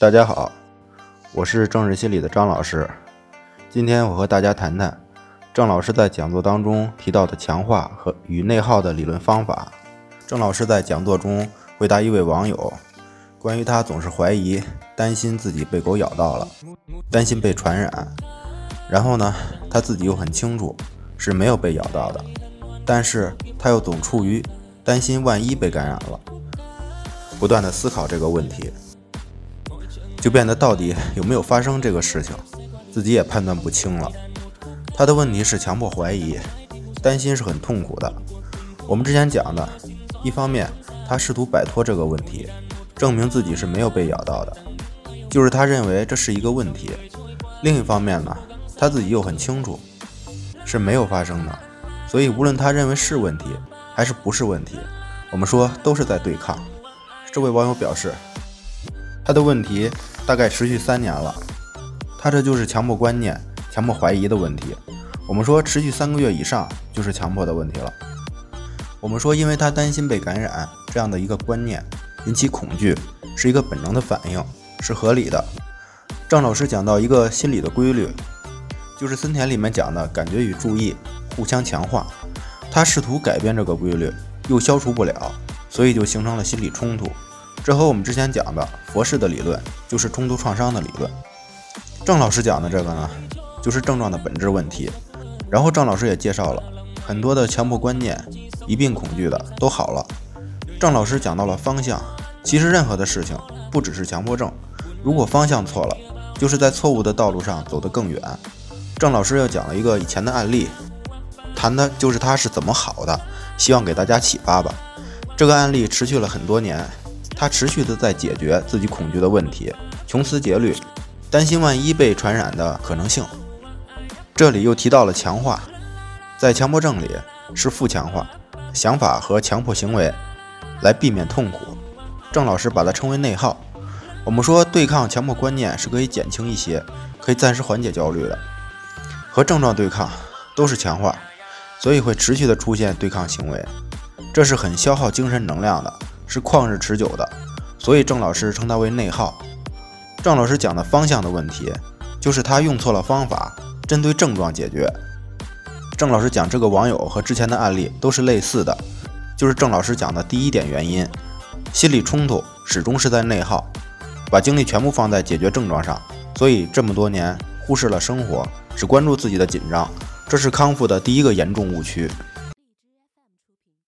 大家好，我是政治心理的张老师。今天我和大家谈谈郑老师在讲座当中提到的强化和与内耗的理论方法。郑老师在讲座中回答一位网友，关于他总是怀疑、担心自己被狗咬到了，担心被传染，然后呢，他自己又很清楚是没有被咬到的，但是他又总处于担心万一被感染了，不断的思考这个问题。就变得到底有没有发生这个事情，自己也判断不清了。他的问题是强迫怀疑，担心是很痛苦的。我们之前讲的，一方面他试图摆脱这个问题，证明自己是没有被咬到的，就是他认为这是一个问题；另一方面呢，他自己又很清楚是没有发生的，所以无论他认为是问题还是不是问题，我们说都是在对抗。这位网友表示，他的问题。大概持续三年了，他这就是强迫观念、强迫怀疑的问题。我们说持续三个月以上就是强迫的问题了。我们说，因为他担心被感染这样的一个观念引起恐惧，是一个本能的反应，是合理的。郑老师讲到一个心理的规律，就是森田里面讲的感觉与注意互相强化。他试图改变这个规律，又消除不了，所以就形成了心理冲突。这和我们之前讲的佛式的理论，就是冲突创伤的理论。郑老师讲的这个呢，就是症状的本质问题。然后郑老师也介绍了很多的强迫观念、一病恐惧的都好了。郑老师讲到了方向，其实任何的事情不只是强迫症，如果方向错了，就是在错误的道路上走得更远。郑老师又讲了一个以前的案例，谈的就是他是怎么好的，希望给大家启发吧。这个案例持续了很多年。他持续的在解决自己恐惧的问题，穷思竭虑，担心万一被传染的可能性。这里又提到了强化，在强迫症里是负强化，想法和强迫行为来避免痛苦。郑老师把它称为内耗。我们说对抗强迫观念是可以减轻一些，可以暂时缓解焦虑的，和症状对抗都是强化，所以会持续的出现对抗行为，这是很消耗精神能量的。是旷日持久的，所以郑老师称它为内耗。郑老师讲的方向的问题，就是他用错了方法，针对症状解决。郑老师讲这个网友和之前的案例都是类似的，就是郑老师讲的第一点原因，心理冲突始终是在内耗，把精力全部放在解决症状上，所以这么多年忽视了生活，只关注自己的紧张，这是康复的第一个严重误区。